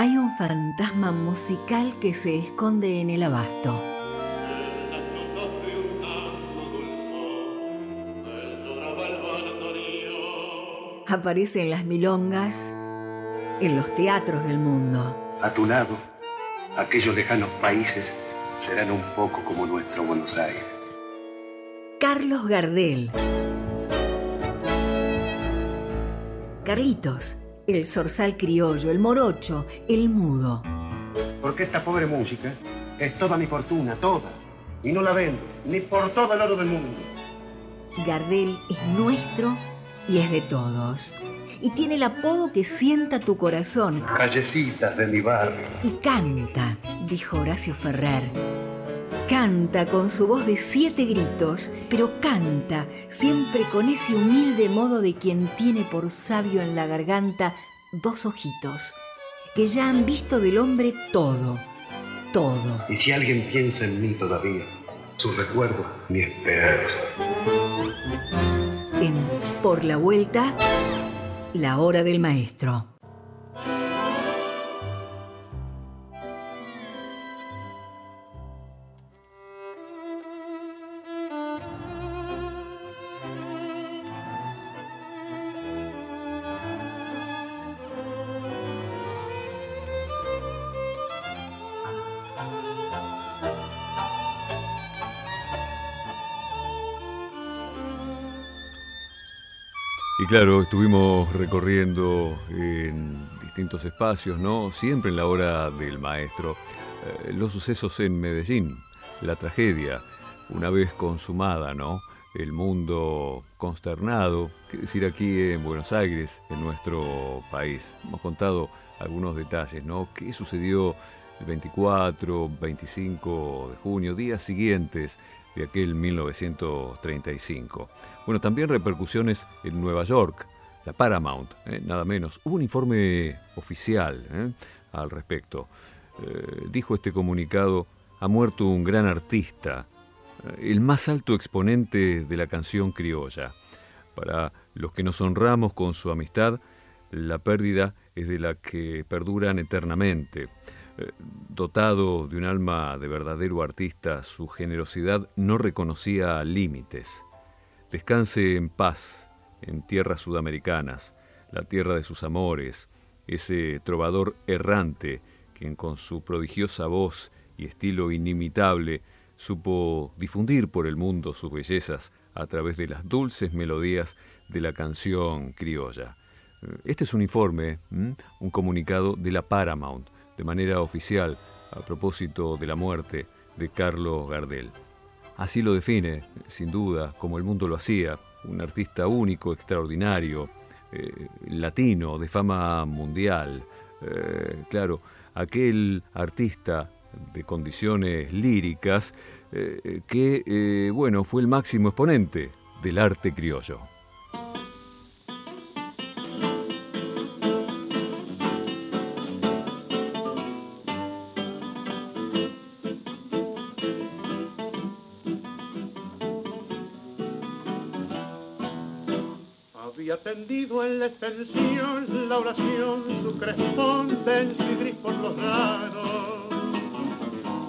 Hay un fantasma musical que se esconde en el abasto. Aparece en las milongas, en los teatros del mundo. A tu lado, aquellos lejanos países serán un poco como nuestro Buenos Aires. Carlos Gardel. Carlitos, el zorzal criollo, el morocho, el mudo. Porque esta pobre música es toda mi fortuna, toda. Y no la vendo, ni por todo el oro del mundo. Gardel es nuestro y es de todos. Y tiene el apodo que sienta tu corazón. Callecitas de mi barrio. Y canta, dijo Horacio Ferrer. Canta con su voz de siete gritos, pero canta siempre con ese humilde modo de quien tiene por sabio en la garganta dos ojitos, que ya han visto del hombre todo, todo. Y si alguien piensa en mí todavía, su recuerdo, mi esperanza. En Por la Vuelta, la hora del maestro. Claro, estuvimos recorriendo en distintos espacios, ¿no? Siempre en la hora del maestro. Eh, los sucesos en Medellín, la tragedia, una vez consumada, ¿no? El mundo consternado, qué decir aquí en Buenos Aires, en nuestro país. Hemos contado algunos detalles, ¿no? ¿Qué sucedió el 24, 25 de junio, días siguientes de aquel 1935? Bueno, también repercusiones en Nueva York, la Paramount, ¿eh? nada menos. Hubo un informe oficial ¿eh? al respecto. Eh, dijo este comunicado, ha muerto un gran artista, el más alto exponente de la canción criolla. Para los que nos honramos con su amistad, la pérdida es de la que perduran eternamente. Dotado de un alma de verdadero artista, su generosidad no reconocía límites. Descanse en paz en tierras sudamericanas, la tierra de sus amores, ese trovador errante quien con su prodigiosa voz y estilo inimitable supo difundir por el mundo sus bellezas a través de las dulces melodías de la canción criolla. Este es un informe, un comunicado de la Paramount, de manera oficial, a propósito de la muerte de Carlos Gardel. Así lo define, sin duda, como el mundo lo hacía, un artista único, extraordinario, eh, latino, de fama mundial. Eh, claro, aquel artista de condiciones líricas eh, que, bueno, fue el máximo exponente del arte criollo. En la oración, su crespón denso y gris por los lados.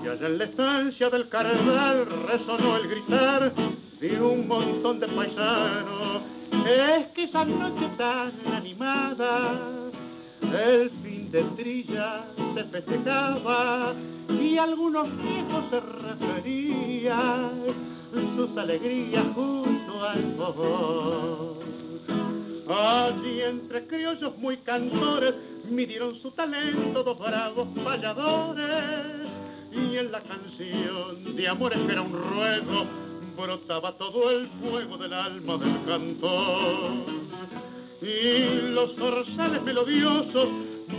Y allá en la estancia del carnal resonó el gritar de un montón de paisanos. Es que esa noche tan animada, el fin de trilla se festejaba y algunos viejos se referían sus alegrías junto al fogón. Allí entre criollos muy cantores midieron su talento dos bravos falladores y en la canción de amores que era un ruego brotaba todo el fuego del alma del cantor. Y los zorzales melodiosos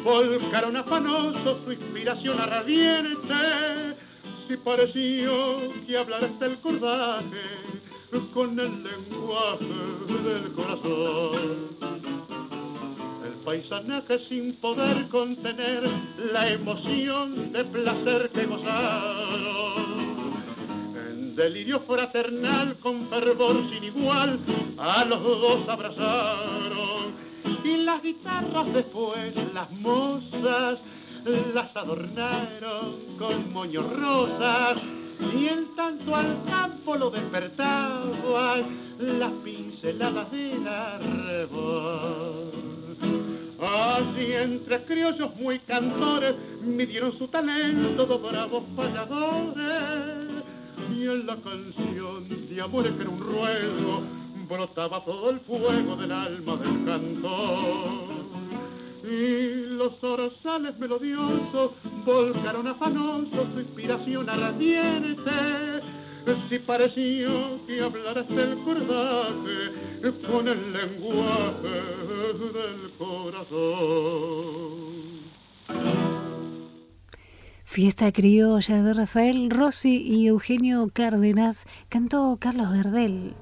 volcaron afanosos su inspiración ardiente si pareció que hablara el cordaje con el lenguaje del corazón. El paisanaje sin poder contener la emoción de placer que gozaron. En delirio fraternal con fervor sin igual a los dos abrazaron. Y las guitarras después, las mozas, las adornaron con moños rosas y en tanto al campo lo despertaban las pinceladas del arrebol. Así entre criollos muy cantores midieron su talento dos bravos falladores y en la canción de amores que era un ruego brotaba todo el fuego del alma del cantor y los orzales melodiosos volcaron afanosos su inspiración ardiente. Si pareció que hablaras del cordaje con el lenguaje del corazón. Fiesta criolla de Rafael Rossi y Eugenio Cárdenas cantó Carlos Gardel.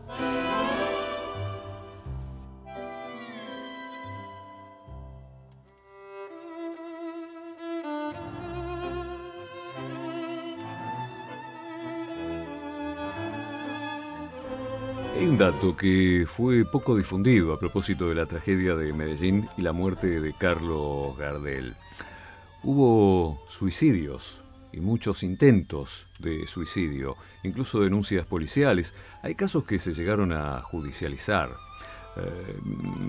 Hay un dato que fue poco difundido a propósito de la tragedia de Medellín y la muerte de Carlos Gardel. Hubo suicidios y muchos intentos de suicidio, incluso denuncias policiales. Hay casos que se llegaron a judicializar. Eh,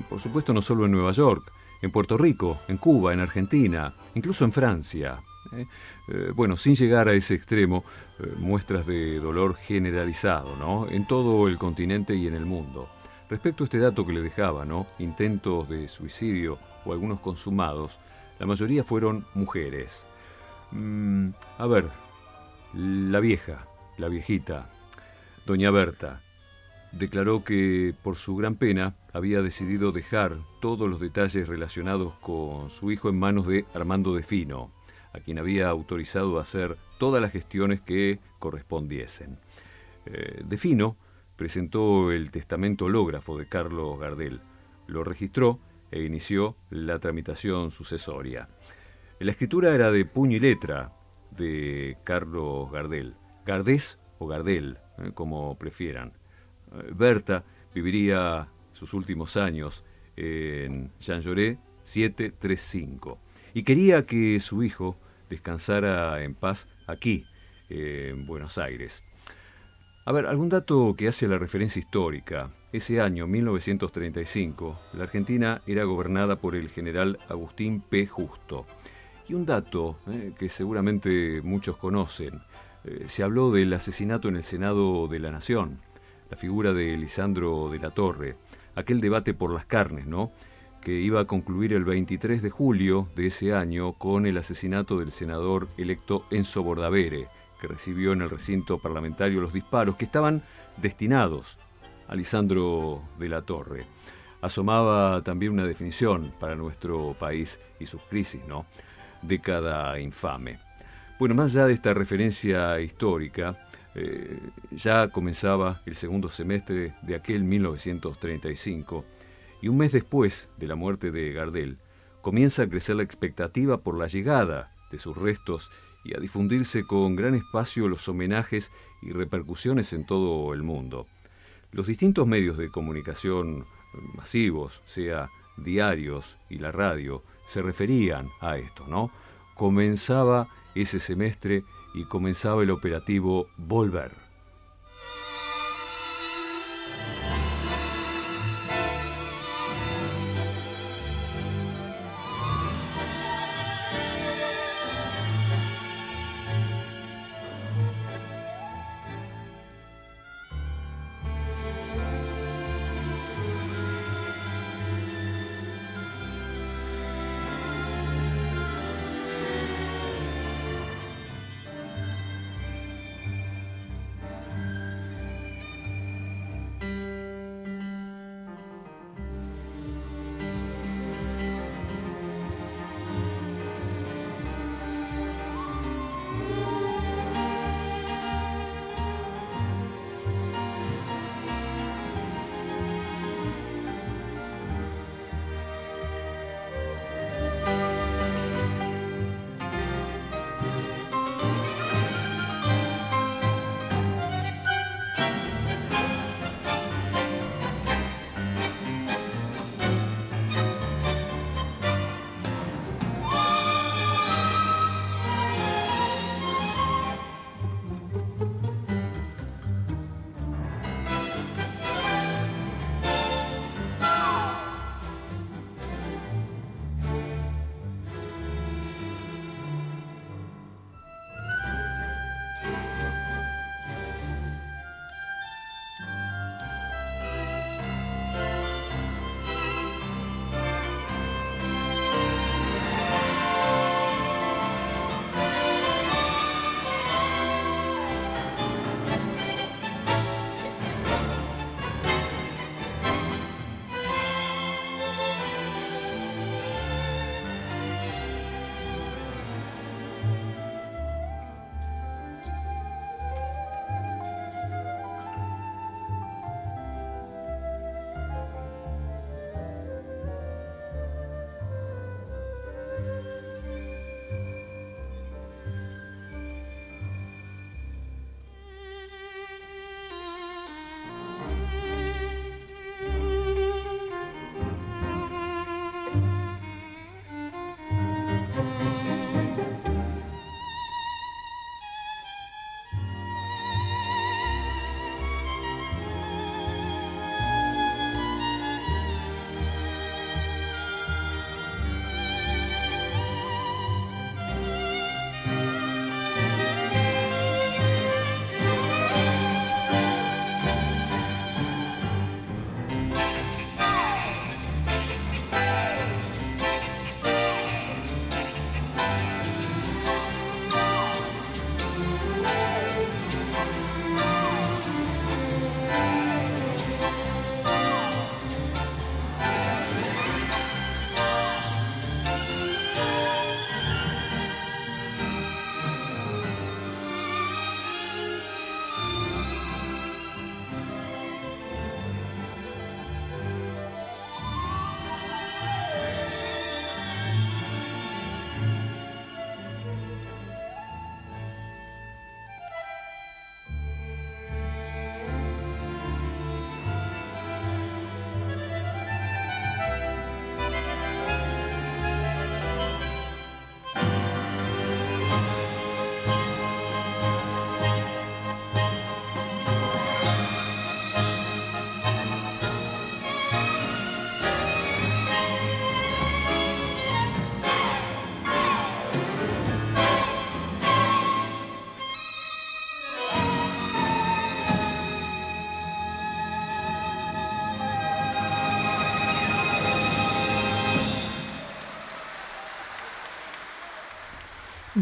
por supuesto, no solo en Nueva York, en Puerto Rico, en Cuba, en Argentina, incluso en Francia. ¿Eh? Eh, bueno, sin llegar a ese extremo, muestras de dolor generalizado, ¿no? En todo el continente y en el mundo. Respecto a este dato que le dejaba, ¿no? Intentos de suicidio o algunos consumados, la mayoría fueron mujeres. Mm, a ver, la vieja, la viejita, doña Berta, declaró que por su gran pena había decidido dejar todos los detalles relacionados con su hijo en manos de Armando de Fino, a quien había autorizado a hacer todas las gestiones que correspondiesen. Eh, de Fino presentó el testamento hológrafo de Carlos Gardel, lo registró e inició la tramitación sucesoria. La escritura era de puño y letra de Carlos Gardel, Gardés o Gardel, eh, como prefieran. Eh, Berta viviría sus últimos años en Jean Jaurès 735 y quería que su hijo descansara en paz aquí, en Buenos Aires. A ver, algún dato que hace la referencia histórica. Ese año, 1935, la Argentina era gobernada por el general Agustín P. Justo. Y un dato eh, que seguramente muchos conocen. Eh, se habló del asesinato en el Senado de la Nación, la figura de Lisandro de la Torre, aquel debate por las carnes, ¿no? Que iba a concluir el 23 de julio de ese año con el asesinato del senador electo Enzo Bordavere, que recibió en el recinto parlamentario los disparos que estaban destinados a Lisandro de la Torre. Asomaba también una definición para nuestro país y sus crisis, ¿no? Década infame. Bueno, más allá de esta referencia histórica, eh, ya comenzaba el segundo semestre de aquel 1935 y un mes después de la muerte de Gardel, comienza a crecer la expectativa por la llegada de sus restos y a difundirse con gran espacio los homenajes y repercusiones en todo el mundo. Los distintos medios de comunicación masivos, sea diarios y la radio, se referían a esto, ¿no? Comenzaba ese semestre y comenzaba el operativo Volver.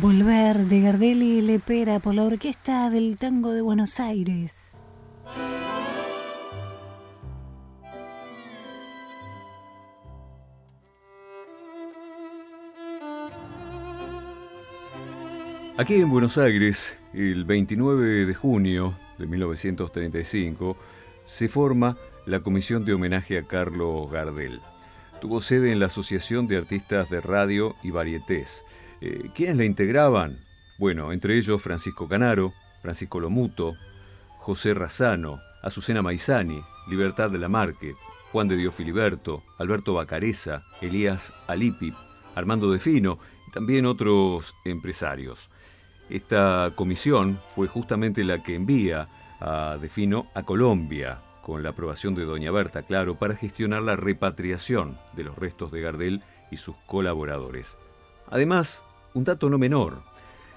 Volver de Gardel y Lepera por la Orquesta del Tango de Buenos Aires. Aquí en Buenos Aires, el 29 de junio de 1935, se forma la Comisión de Homenaje a Carlos Gardel. Tuvo sede en la Asociación de Artistas de Radio y Varietés. Eh, ¿Quiénes la integraban? Bueno, entre ellos Francisco Canaro, Francisco Lomuto, José Razano, Azucena Maizani, Libertad de la Marque, Juan de Dios Filiberto, Alberto Bacareza, Elías Alipi, Armando Defino y también otros empresarios. Esta comisión fue justamente la que envía a Defino a Colombia, con la aprobación de Doña Berta, claro, para gestionar la repatriación de los restos de Gardel y sus colaboradores. Además, un dato no menor,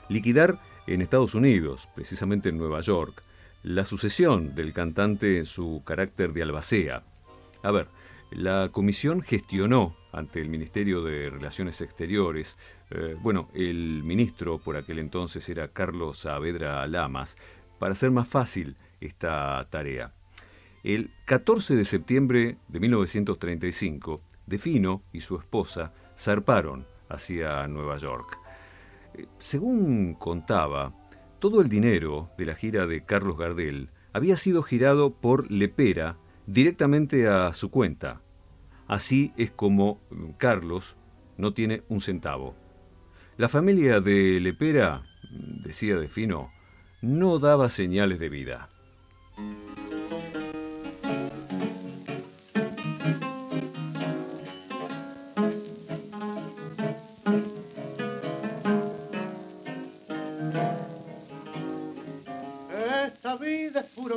liquidar en Estados Unidos, precisamente en Nueva York, la sucesión del cantante en su carácter de albacea. A ver, la comisión gestionó ante el Ministerio de Relaciones Exteriores, eh, bueno, el ministro por aquel entonces era Carlos Saavedra Lamas, para hacer más fácil esta tarea. El 14 de septiembre de 1935, Defino y su esposa zarparon hacia Nueva York. Según contaba, todo el dinero de la gira de Carlos Gardel había sido girado por Lepera directamente a su cuenta. Así es como Carlos no tiene un centavo. La familia de Lepera, decía Defino, no daba señales de vida.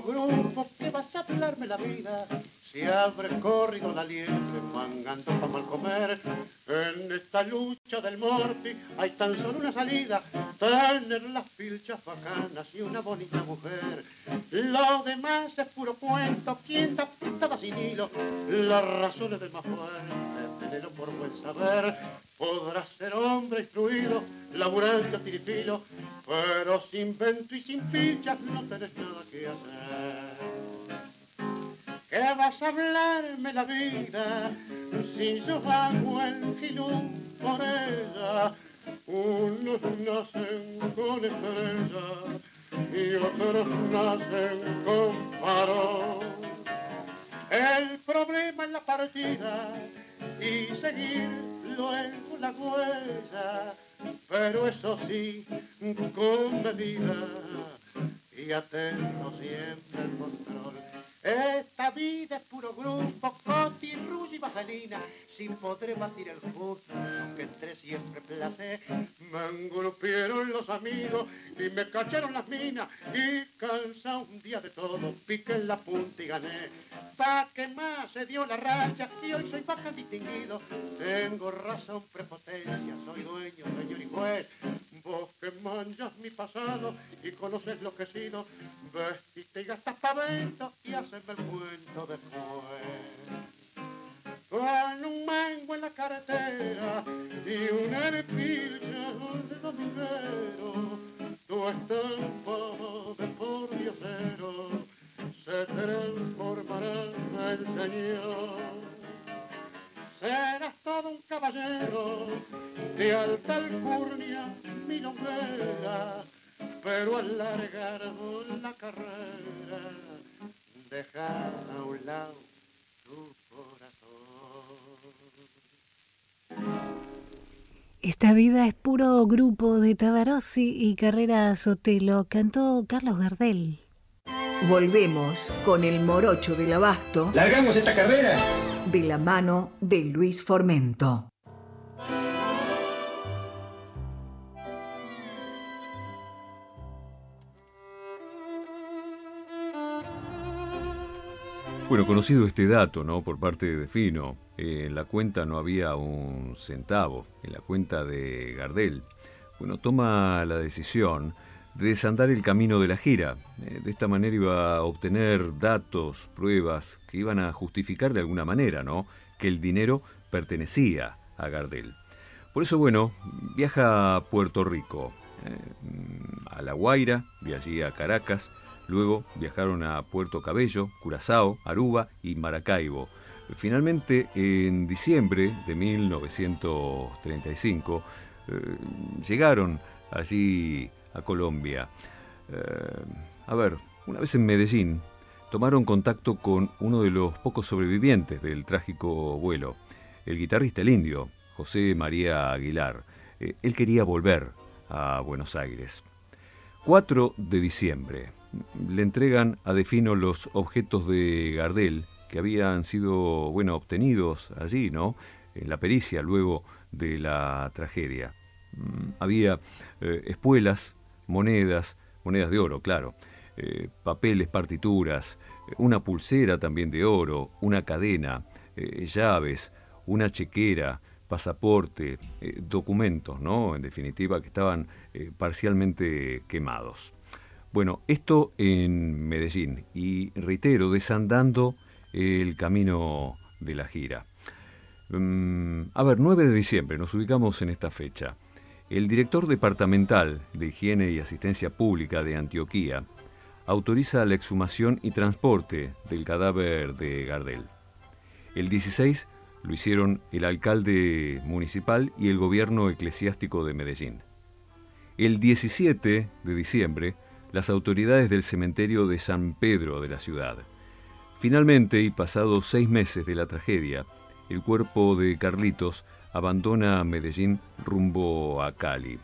Grupo que vas a hablarme la vida. Si habré corrido la liebre mangando para mal comer. En esta lucha del morti hay tan solo una salida, tener las pilchas bacanas y una bonita mujer. Lo demás es puro cuento, quien da pintada sin hilo, las razones del más fuerte, tenerlo por buen saber. Podrás ser hombre instruido, laburante tirifilo, pero sin vento y sin pilchas no tenés nada que hacer. ¿Qué vas a hablarme la vida si yo hago el por ella? Unos nacen con estrella y otros nacen con faro. El problema es la partida y seguirlo en la huella, pero eso sí, con medida y atento siempre el control. Esta vida es puro grupo, Coti, y Vaselina. Si podré batir el justo, que entre siempre placer. Me engolpearon los amigos y me cacharon las minas. Y cansa un día de todo, piqué en la punta y gané. Pa' que más se dio la racha y hoy soy baja distinguido. Tengo razón, prepotencia, soy dueño, señor y juez. Manchas mi pasado y conoces lo que he sido, vestiste y gastas pavento y haces el cuento después. Con un mango en la carretera y una arpilla de dominguero, tu estampa de por diosero se transformará en señor serás todo un caballero de alta alcurnia, mi nombrera, pero al largar la carrera, dejar a un lado tu corazón. Esta vida es puro grupo de Tabarossi y Carrera Sotelo, cantó Carlos Gardel. Volvemos con el morocho del abasto. ¿Largamos esta carrera? De la mano de Luis Formento. Bueno, conocido este dato, ¿no? Por parte de Defino, eh, en la cuenta no había un centavo, en la cuenta de Gardel. Bueno, toma la decisión de desandar el camino de la gira. Eh, de esta manera iba a obtener datos, pruebas que iban a justificar de alguna manera, ¿no? Que el dinero pertenecía a Gardel. Por eso, bueno, viaja a Puerto Rico, eh, a La Guaira, de allí a Caracas, luego viajaron a Puerto Cabello, Curazao, Aruba y Maracaibo. Finalmente, en diciembre de 1935, eh, llegaron allí a Colombia. Eh, a ver, una vez en Medellín, tomaron contacto con uno de los pocos sobrevivientes del trágico vuelo, el guitarrista el indio, José María Aguilar. Eh, él quería volver a Buenos Aires. 4 de diciembre. Le entregan a Defino los objetos de Gardel que habían sido, bueno, obtenidos allí, ¿no? En la pericia luego de la tragedia. Mm, había eh, espuelas, monedas, monedas de oro, claro, eh, papeles, partituras, una pulsera también de oro, una cadena, eh, llaves, una chequera, pasaporte, documentos, ¿no? En definitiva, que estaban parcialmente quemados. Bueno, esto en Medellín y reitero, desandando el camino de la gira. Mm, a ver, 9 de diciembre, nos ubicamos en esta fecha. El director departamental de Higiene y Asistencia Pública de Antioquía autoriza la exhumación y transporte del cadáver de Gardel. El 16 lo hicieron el alcalde municipal y el gobierno eclesiástico de Medellín. El 17 de diciembre, las autoridades del cementerio de San Pedro de la ciudad. Finalmente, y pasados seis meses de la tragedia, el cuerpo de Carlitos abandona Medellín rumbo a Cali.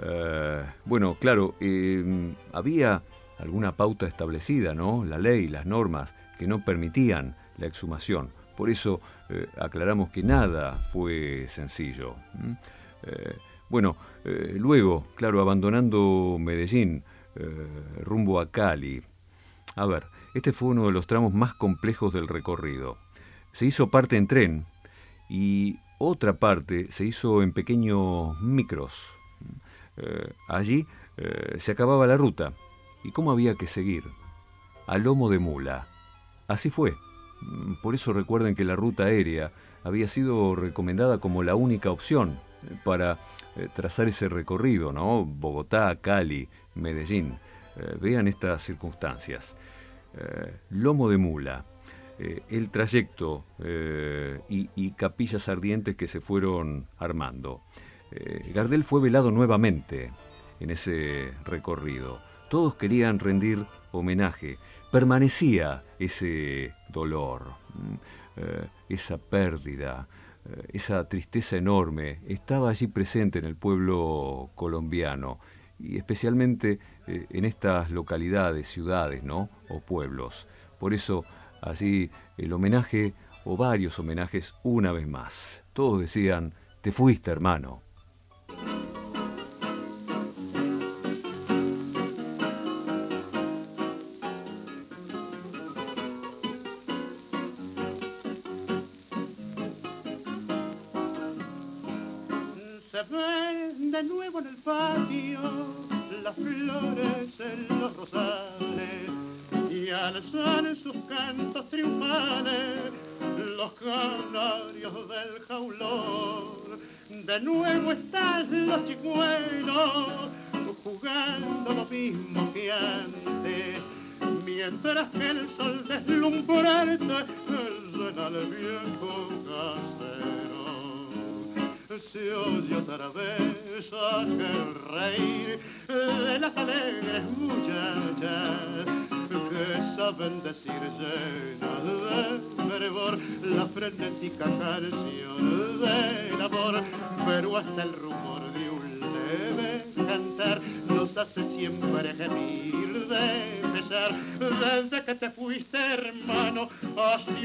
Eh, bueno, claro, eh, había alguna pauta establecida, ¿no? La ley, las normas que no permitían la exhumación. Por eso eh, aclaramos que nada fue sencillo. bueno, luego, claro, abandonando Medellín, rumbo a Cali. A ver, este fue uno de los tramos más complejos del recorrido. Se hizo parte en tren y otra parte se hizo en pequeños micros. Eh, allí eh, se acababa la ruta. ¿Y cómo había que seguir? A lomo de mula. Así fue. Por eso recuerden que la ruta aérea había sido recomendada como la única opción eh, para trazar ese recorrido, ¿no? Bogotá, Cali, Medellín. vean estas circunstancias. lomo de mula. Eh, el trayecto eh, y, capillas ardientes que se fueron armando. Eh, Gardel fue velado nuevamente en ese recorrido. Todos querían rendir homenaje. Permanecía ese dolor, esa pérdida, esa tristeza enorme. Estaba allí presente en el pueblo colombiano y especialmente en estas localidades, ciudades, ¿no? O pueblos. Por eso Así el homenaje o varios homenajes una vez más. Todos decían, te fuiste hermano.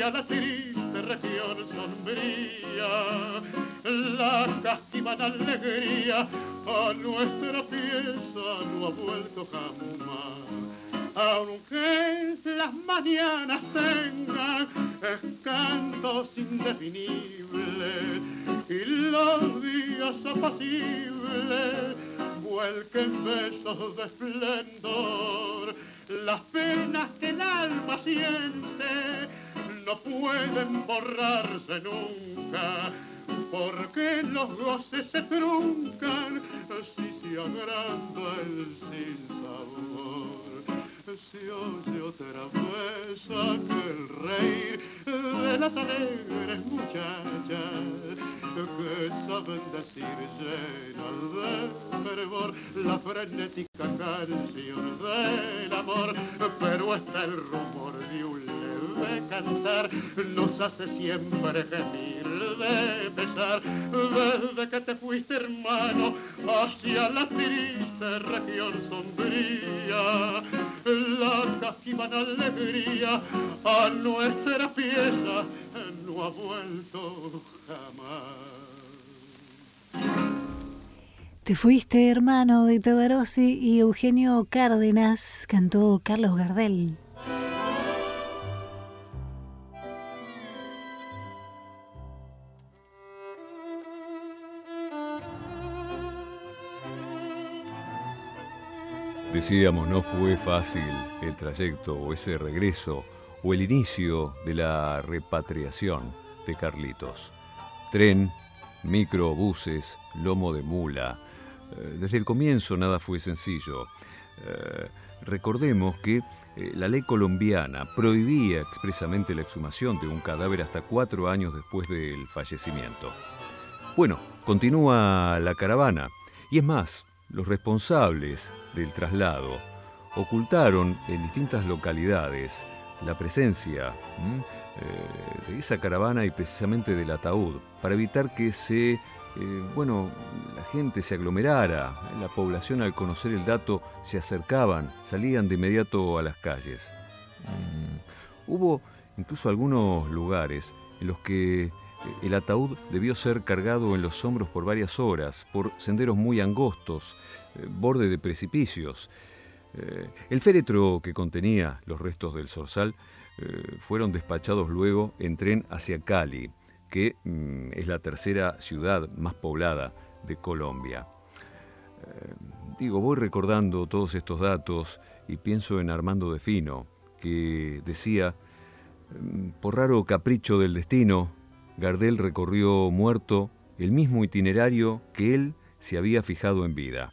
Hacia la triste región sombría la castigada alegría a nuestra pieza no ha vuelto jamás. Aunque las mañanas tengan cantos indefinibles y los días apacibles vuelquen besos de esplendor, las penas que el alma siente no pueden borrarse nunca, porque los goces se truncan si se agranda el sin sabor. Se oye otra vez aquel rey de las alegres muchachas que saben decir llenas de fervor la frenética canción del amor, pero está el rumor de un leve cantar nos hace siempre gemir de pesar desde que te fuiste hermano hacia la triste región sombría la cajivan alegría a nuestra pieza no ha vuelto jamás. Te fuiste, hermano de Tabarossi y Eugenio Cárdenas, cantó Carlos Gardel. Decíamos, no fue fácil el trayecto o ese regreso o el inicio de la repatriación de Carlitos. Tren, microbuses, lomo de mula. Eh, desde el comienzo nada fue sencillo. Eh, recordemos que eh, la ley colombiana prohibía expresamente la exhumación de un cadáver hasta cuatro años después del fallecimiento. Bueno, continúa la caravana. Y es más, los responsables del traslado. Ocultaron en distintas localidades la presencia eh, de esa caravana y precisamente del ataúd, para evitar que se, eh, bueno, la gente se aglomerara, la población al conocer el dato se acercaban, salían de inmediato a las calles. Mm, hubo incluso algunos lugares en los que el ataúd debió ser cargado en los hombros por varias horas, por senderos muy angostos, eh, borde de precipicios. Eh, el féretro que contenía los restos del zorzal eh, fueron despachados luego en tren hacia Cali, que mm, es la tercera ciudad más poblada de Colombia. digo, voy recordando todos estos datos y pienso en Armando de Fino, que decía, mm, por raro capricho del destino, Gardel recorrió muerto el mismo itinerario que él se había fijado en vida.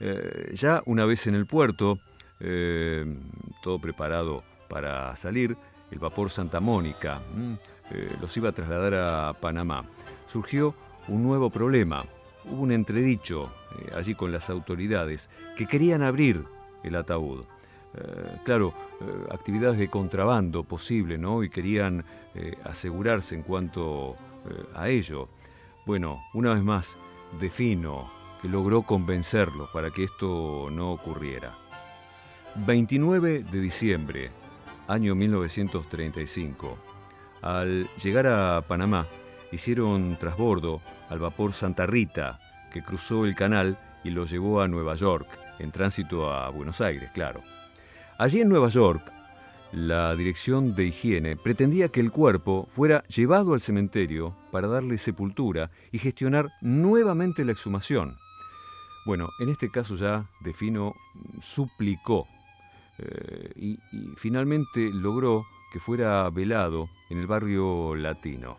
Eh, ya una vez en el puerto, eh, todo preparado para salir, el vapor Santa Mónica mm, eh, los iba a trasladar a Panamá. Surgió un nuevo problema. Hubo un entredicho allí con las autoridades que querían abrir el ataúd. Claro, actividades de contrabando posible, ¿no? Y querían asegurarse en cuanto a ello. Bueno, una vez más, defino que logró convencerlos para que esto no ocurriera. 29 de diciembre, año 1935. Al llegar a Panamá, hicieron trasbordo al vapor Santa Rita, que cruzó el canal y lo llevó a Nueva York, en tránsito a Buenos Aires, claro. Allí en Nueva York, la Dirección de Higiene pretendía que el cuerpo fuera llevado al cementerio para darle sepultura y gestionar nuevamente la exhumación. Bueno, en este caso ya Defino suplicó eh, y, finalmente logró que fuera velado en el barrio latino.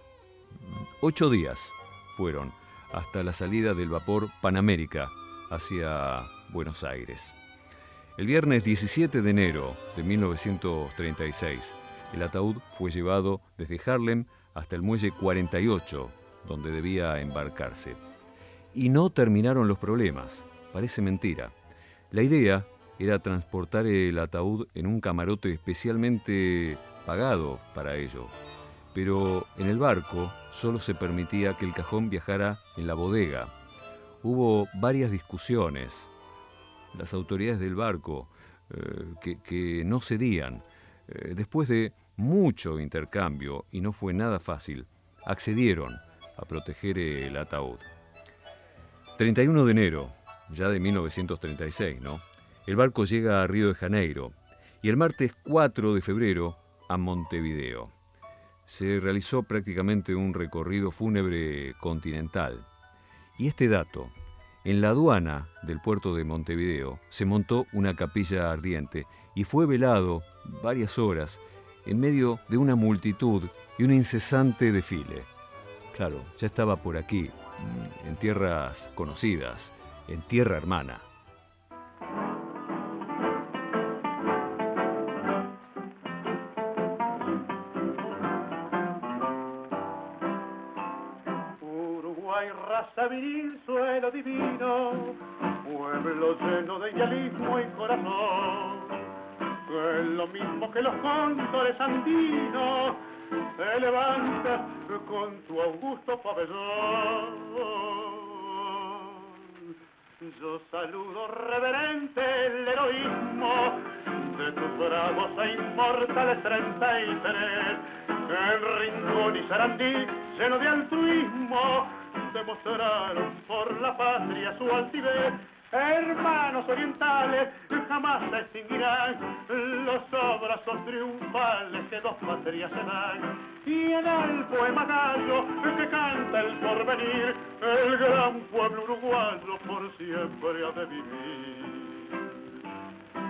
Ocho días fueron hasta la salida del vapor Panamérica hacia Buenos Aires. El viernes 17 de enero de 1936, el ataúd fue llevado desde Harlem hasta el muelle 48, donde debía embarcarse y no terminaron los problemas. Parece mentira. La idea era transportar el ataúd en un camarote especialmente pagado para ello. Pero en el barco solo se permitía que el cajón viajara en la bodega. Hubo varias discusiones. Las autoridades del barco eh, que, no cedían. Eh, después de mucho intercambio, y no fue nada fácil, accedieron a proteger el ataúd. 31 de enero, ya de 1936, ¿no? El barco llega a Río de Janeiro y el martes 4 de febrero a Montevideo. Se realizó prácticamente un recorrido fúnebre continental. Y este dato, en la aduana del puerto de Montevideo se montó una capilla ardiente y fue velado varias horas en medio de una multitud y un incesante desfile. Claro, ya estaba por aquí, en tierras conocidas, en tierra hermana. Uruguay, raza viril, suelo divino, pueblo lleno de idealismo y corazón. Es lo mismo que los cóndores andinos, se levanta con tu augusto pabellón. Yo saludo reverente el heroísmo de tus bravos e inmortales 33, en Rincón y Sarandí, lleno de altruismo, demostraron por la patria su altivez. Hermanos orientales jamás se extinguirán los abrazos triunfales que dos patrias se dan. Y en el poema gallo que canta el porvenir, el gran pueblo uruguayo por siempre ha de vivir.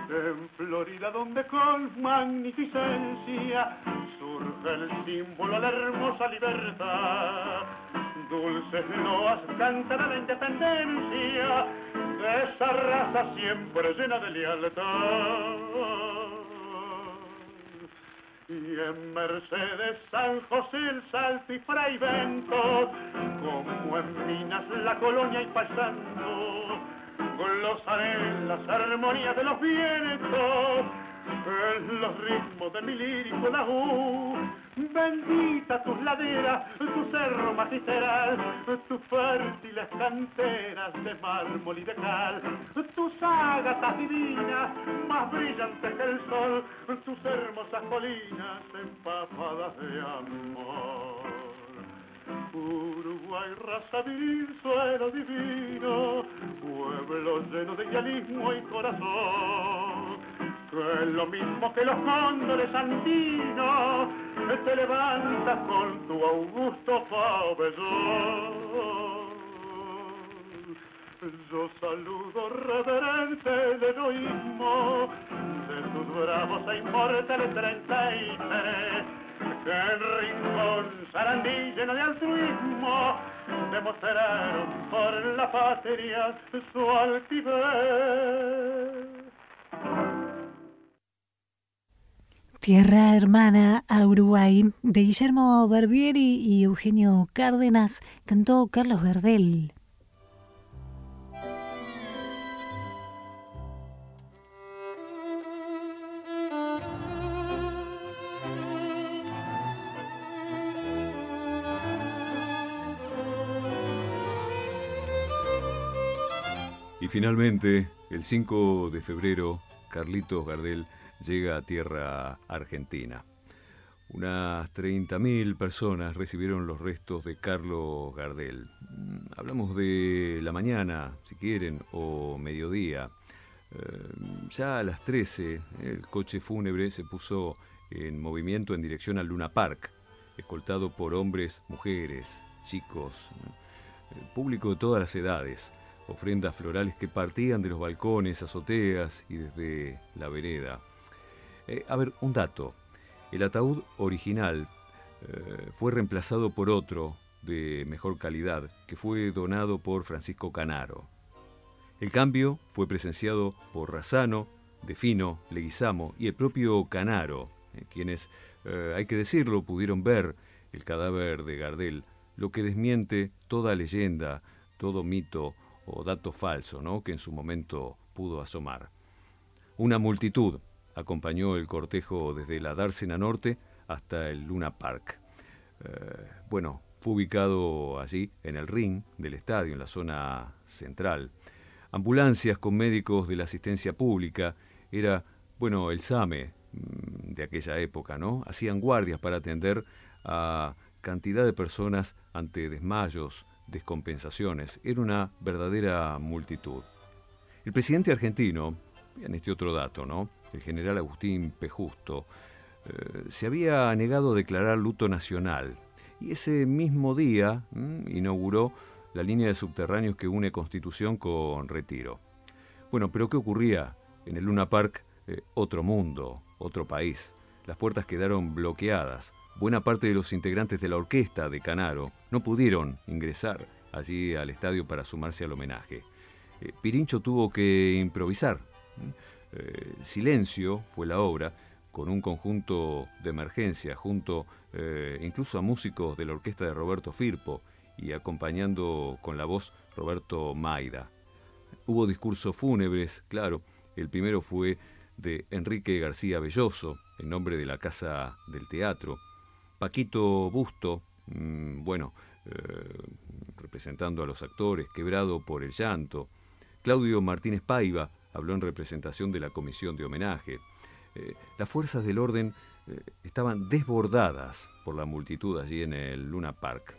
En Florida donde con magnificencia surge el símbolo de la hermosa libertad. Dulces loas cantará la independencia de esa raza siempre llena de lealtad. Y en Mercedes, San José, el Salto y Bento, como en Minas, la colonia y pasando, glosaré las armonías de los vientos, en los ritmos de mi lírico laúd. Bendita tus laderas, tu cerro magistral, tus fértiles canteras de mármol y de cal, tus ágatas divinas, más brillantes que el sol, tus hermosas colinas empapadas de amor. Uruguay, raza viril, suelo divino, pueblo lleno de idealismo y corazón, que es lo mismo que los cóndores andinos, te levantas con tu augusto pabellón. Yo saludo reverente el heroísmo de tus bravos e inmortales treinta y tres, que en rincón Sarandí lleno de altruismo demostraron por la patria su altivez. Tierra hermana a Uruguay, de Guillermo Barbieri y Eugenio Cárdenas, cantó Carlos Gardel. Y finalmente, el 5 de febrero, Carlitos Gardel llega a tierra argentina. Unas 30.000 personas recibieron los restos de Carlos Gardel. Mm, hablamos de la mañana, si quieren, o mediodía. Eh, ya a las 13, el coche fúnebre se puso en movimiento en dirección al Luna Park, escoltado por hombres, mujeres, chicos, público de todas las edades ofrendas florales que partían de los balcones, azoteas y desde la vereda. Eh, a ver, un dato. El ataúd original eh, fue reemplazado por otro de mejor calidad que fue donado por Francisco Canaro. El cambio fue presenciado por Razano, Defino, Leguizamo y el propio Canaro, eh, quienes, hay que decirlo, pudieron ver el cadáver de Gardel, lo que desmiente toda leyenda, todo mito o dato falso ¿no? que en su momento pudo asomar. Una multitud acompañó el cortejo desde la Dársena Norte hasta el Luna Park. Eh, bueno, fue ubicado allí en el ring del estadio, en la zona central. Ambulancias con médicos de la asistencia pública, era, bueno, el SAME mm, de aquella época, ¿no? Hacían guardias para atender a cantidad de personas ante desmayos, descompensaciones. Era una verdadera multitud. El presidente argentino, en este otro dato, ¿no? El general Agustín Pejusto, eh, se había negado a declarar luto nacional y ese mismo día inauguró la línea de subterráneos que une Constitución con Retiro. Bueno, pero ¿qué ocurría? En el Luna Park, eh, otro mundo, otro país. las puertas quedaron bloqueadas. Buena parte de los integrantes de la orquesta de Canaro no pudieron ingresar allí al estadio para sumarse al homenaje. Eh, Pirincho tuvo que improvisar. Eh, Silencio fue la obra, con un conjunto de emergencia, junto eh, incluso a músicos de la orquesta de Roberto Firpo y acompañando con la voz Roberto Maida. Hubo discursos fúnebres, claro, el primero fue de Enrique García Belloso, en nombre de la Casa del Teatro. Paquito Busto, mm, bueno, eh, representando a los actores, quebrado por el llanto. Claudio Martínez Paiva habló en representación de la comisión de homenaje. Eh, las fuerzas del orden eh, estaban desbordadas por la multitud allí en el Luna Park.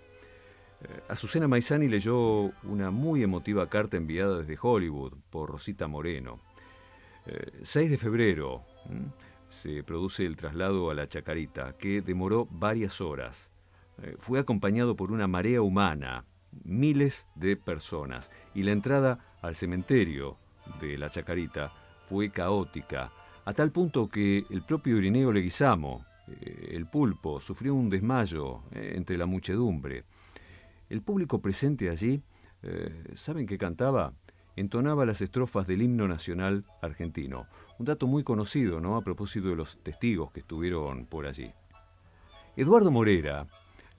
Azucena Maizani leyó una muy emotiva carta enviada desde Hollywood por Rosita Moreno. 6 de febrero se produce el traslado a la Chacarita, que demoró varias horas. Eh, fue acompañado por una marea humana, miles de personas, y la entrada al cementerio de la Chacarita fue caótica, a tal punto que el propio Irineo Leguizamo, eh, el pulpo, sufrió un desmayo eh, entre la muchedumbre. El público presente allí, ¿saben qué cantaba? Entonaba las estrofas del himno nacional argentino. Un dato muy conocido, ¿no? A propósito de los testigos que estuvieron por allí. Eduardo Morera,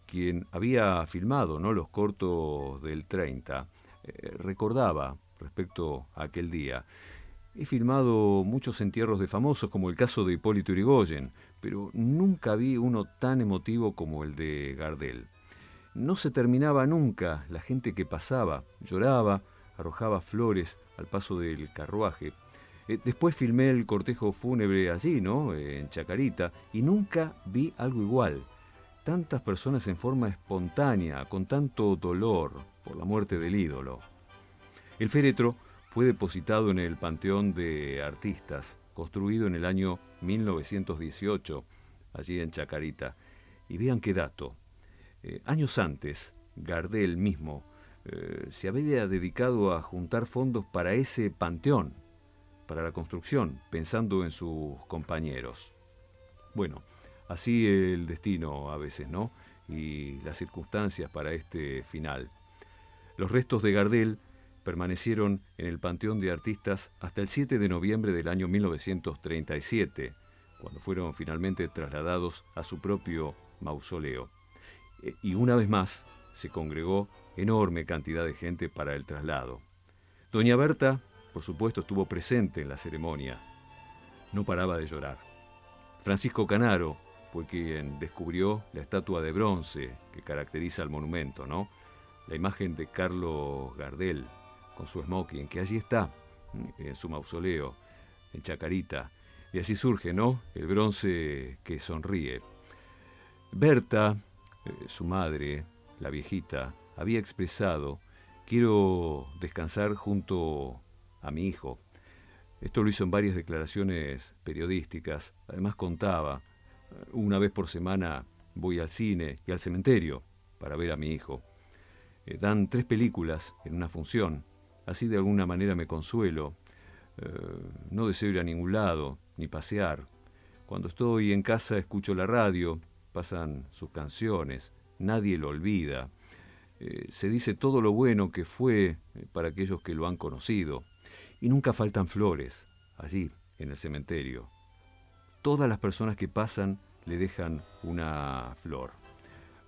quien había filmado ¿no? los cortos del 30, eh, recordaba respecto a aquel día. He filmado muchos entierros de famosos, como el caso de Hipólito Yrigoyen, pero nunca vi uno tan emotivo como el de Gardel. No se terminaba nunca, la gente que pasaba lloraba, arrojaba flores al paso del carruaje. Eh, después filmé el cortejo fúnebre allí, ¿no? En Chacarita, y nunca vi algo igual. Tantas personas en forma espontánea, con tanto dolor por la muerte del ídolo. El féretro fue depositado en el Panteón de Artistas, construido en el año 1918, allí en Chacarita. Y vean qué dato. Eh, años antes, Gardel mismo eh, se había dedicado a juntar fondos para ese panteón, para la construcción, pensando en sus compañeros. Bueno, así el destino a veces, ¿no? Y las circunstancias para este final. Los restos de Gardel permanecieron en el Panteón de Artistas hasta el 7 de noviembre del año 1937, cuando fueron finalmente trasladados a su propio mausoleo. Eh, y una vez más se congregó enorme cantidad de gente para el traslado. Doña Berta, por supuesto, estuvo presente en la ceremonia. No paraba de llorar. Francisco Canaro fue quien descubrió la estatua de bronce que caracteriza el monumento, ¿no? La imagen de Carlos Gardel con su smoking, que allí está, en su mausoleo, en Chacarita. Y así surge, ¿no? El bronce que sonríe. Berta, eh, su madre, la viejita, había expresado, quiero descansar junto a mi hijo. Esto lo hizo en varias declaraciones periodísticas. Además contaba, una vez por semana voy al cine y al cementerio para ver a mi hijo. Eh, dan tres películas en una función. Así de alguna manera me consuelo. Eh, no deseo ir a ningún lado, ni pasear. Cuando estoy en casa escucho la radio, pasan sus canciones, nadie lo olvida. Eh, se dice todo lo bueno que fue eh, para aquellos que lo han conocido. Y nunca faltan flores allí, en el cementerio. Todas las personas que pasan le dejan una flor.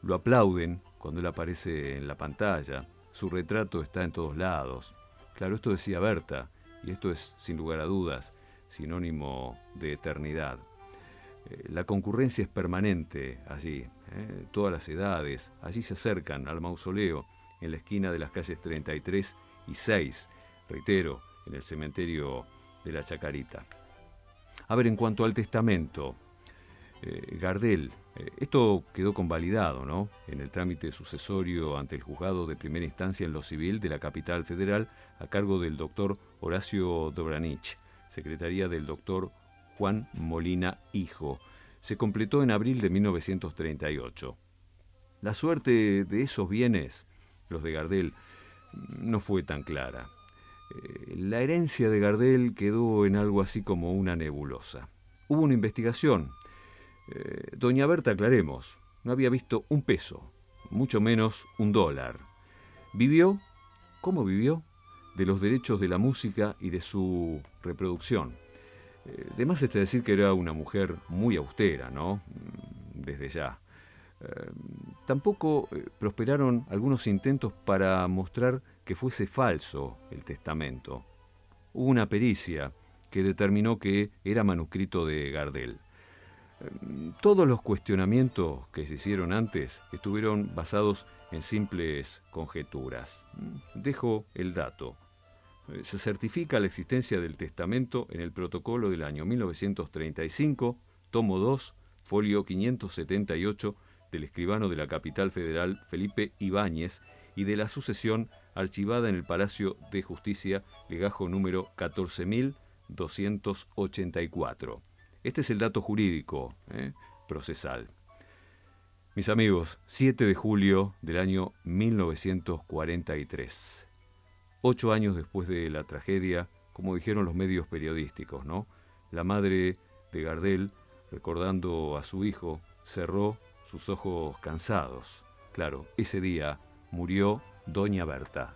Lo aplauden cuando él aparece en la pantalla. Su retrato está en todos lados. Claro, esto decía Berta, y esto es, sin lugar a dudas, sinónimo de eternidad. Eh, la concurrencia es permanente allí, ¿eh? todas las edades, allí se acercan al mausoleo en la esquina de las calles 33 y 6, reitero, en el cementerio de la Chacarita. A ver, en cuanto al testamento, eh, Gardel, esto quedó convalidado ¿no? en el trámite sucesorio ante el juzgado de primera instancia en lo civil de la capital federal a cargo del doctor Horacio Dobranich, secretaría del doctor Juan Molina Hijo. Se completó en abril de 1938. La suerte de esos bienes, los de Gardel, no fue tan clara. Eh, la herencia de Gardel quedó en algo así como una nebulosa. Hubo una investigación, Eh, doña Berta, aclaremos, no había visto un peso, mucho menos un dólar. Vivió, ¿cómo vivió? De los derechos de la música y de su reproducción. Eh, de más está decir que era una mujer muy austera, ¿no? Mm, desde ya. Eh, tampoco eh, prosperaron algunos intentos para mostrar que fuese falso el testamento. Hubo una pericia que determinó que era manuscrito de Gardel. Todos los cuestionamientos que se hicieron antes estuvieron basados en simples conjeturas. Dejo el dato. Se certifica la existencia del testamento en el protocolo del año 1935, tomo 2, folio 578 del escribano de la capital federal Felipe Ibáñez y de la sucesión archivada en el Palacio de Justicia, legajo número 14284. Este es el dato jurídico ¿eh? procesal. Mis amigos, 7 de julio del año 1943. Ocho años después de la tragedia, como dijeron los medios periodísticos, ¿no? La madre de Gardel, recordando a su hijo, cerró sus ojos cansados. Claro, ese día murió Doña Berta.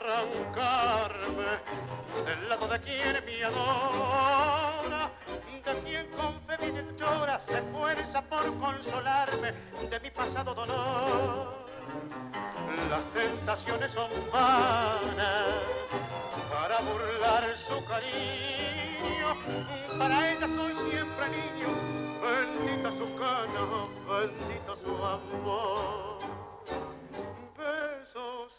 arrancarme lado de quien me adora, de quien con fe directora se esfuerza por consolarme de mi pasado dolor. Las tentaciones son vanas para burlar su cariño, para ella soy siempre niño, bendita su cana, bendito su amor.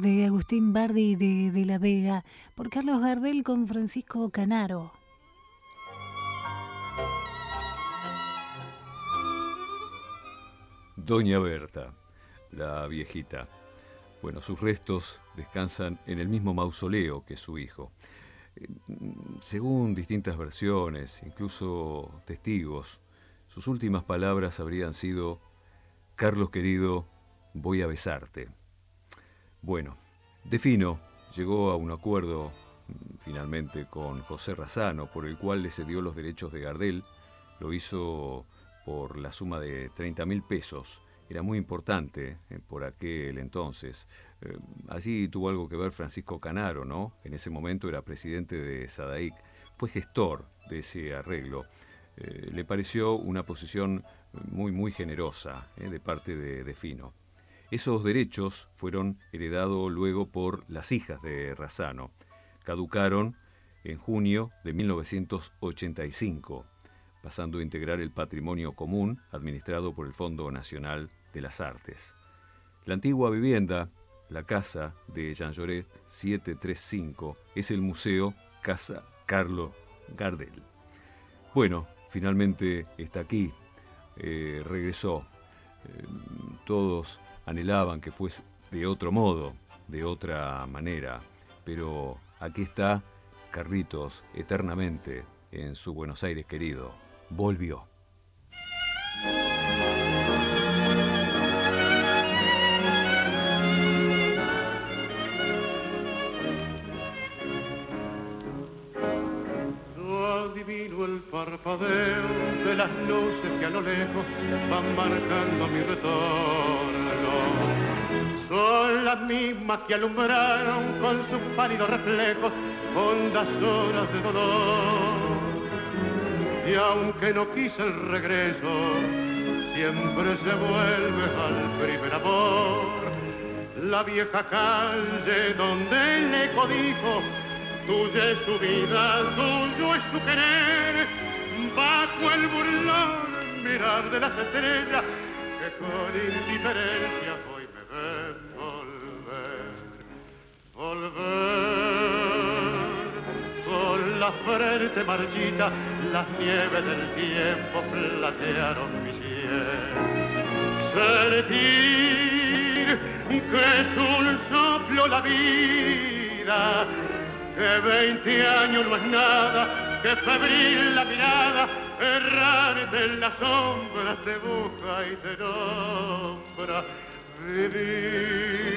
de Agustín Bardi de, de La Vega por Carlos Gardel con Francisco Canaro. Doña Berta, la viejita. Bueno, sus restos descansan en el mismo mausoleo que su hijo. Eh, según distintas versiones, incluso testigos, sus últimas palabras habrían sido, Carlos querido, voy a besarte. Bueno, Defino llegó a un acuerdo mm, finalmente con José Razano, por el cual le cedió los derechos de Gardel, lo hizo por la suma de 30 mil pesos. Era muy importante eh, por aquel entonces. Eh, allí tuvo algo que ver Francisco Canaro, ¿no? En ese momento era presidente de SADAIC. Fue gestor de ese arreglo. Eh, le pareció una posición muy, muy generosa de parte de Fino. Esos derechos fueron heredados luego por las hijas de Razano. Caducaron en junio de 1985, pasando a integrar el patrimonio común administrado por el Fondo Nacional de las Artes. La antigua vivienda, la casa de Jean Lloret 735, es el Museo Casa Carlos Gardel. Bueno, finalmente está aquí, eh, regresó. Eh, todos anhelaban que fuese de otro modo, de otra manera, pero aquí está Carlitos eternamente en su Buenos Aires querido. Volvió. Mismas que alumbraron con sus pálidos reflejos hondas horas de dolor. Y aunque no quise el regreso, siempre se vuelve al primer amor. La vieja calle donde el eco dijo, tuya es su vida, tuyo es su querer, bajo el burlón mirar de las estrellas que con indiferencia volver con la frente marchita las nieves del tiempo platearon mi cielo sentir que es un soplo la vida que veinte años no es nada que febril la mirada errarte en las sombras te busca y te nombra vivir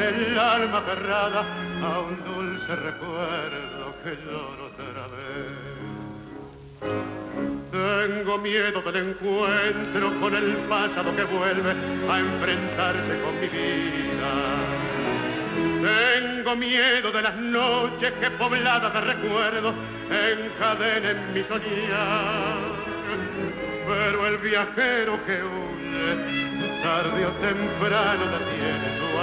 el alma cerrada a un dulce recuerdo que lloro otra vez. Tengo miedo del encuentro con el pasado que vuelve a enfrentarse con mi vida. Tengo miedo de las noches que pobladas de recuerdos encadenen mi soñar. Pero el viajero que huye, tarde o temprano detiene su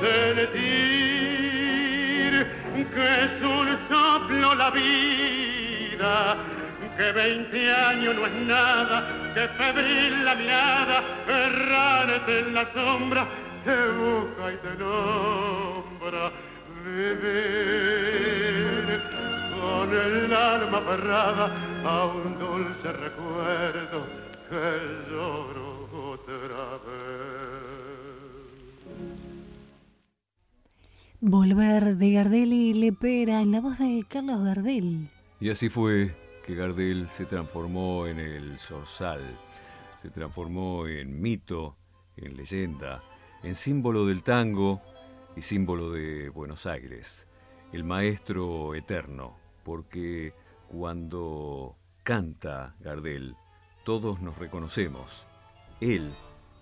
Sentir que es un soplo la vida, que veinte años no es nada, que febril la mirada, errarte en la sombra, te busca y te nombra. Vivir con el alma aferrada a un dulce recuerdo que lloro otra vez. Volver de Gardel y Lepera en la voz de Carlos Gardel. Y así fue que Gardel se transformó en el zorzal, se transformó en mito, en leyenda, en símbolo del tango y símbolo de Buenos Aires, el maestro eterno, porque cuando canta Gardel, todos nos reconocemos. Él,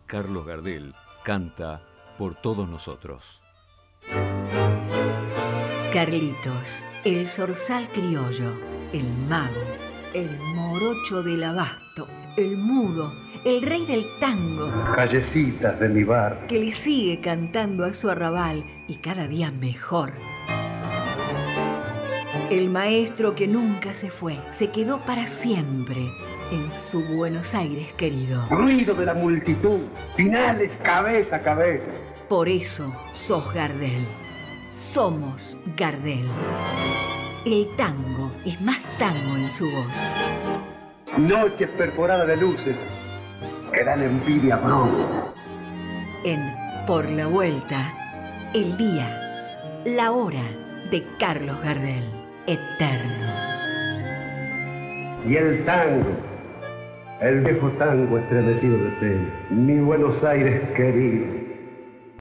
Carlos Gardel, canta por todos nosotros. Carlitos, el zorzal criollo, el mago, el morocho del abasto, el mudo, el rey del tango. Callecitas de mi bar. Que le sigue cantando a su arrabal y cada día mejor. El maestro que nunca se fue, se quedó para siempre en su Buenos Aires querido. Ruido de la multitud, finales cabeza a cabeza. Por eso sos Gardel. Somos Gardel. El tango es más tango en su voz. Noches perforadas de luces, que dan envidia pronto. En Por la Vuelta, el día, la hora de Carlos Gardel, eterno. Y el tango, el viejo tango estremecido de fe, mi Buenos Aires querido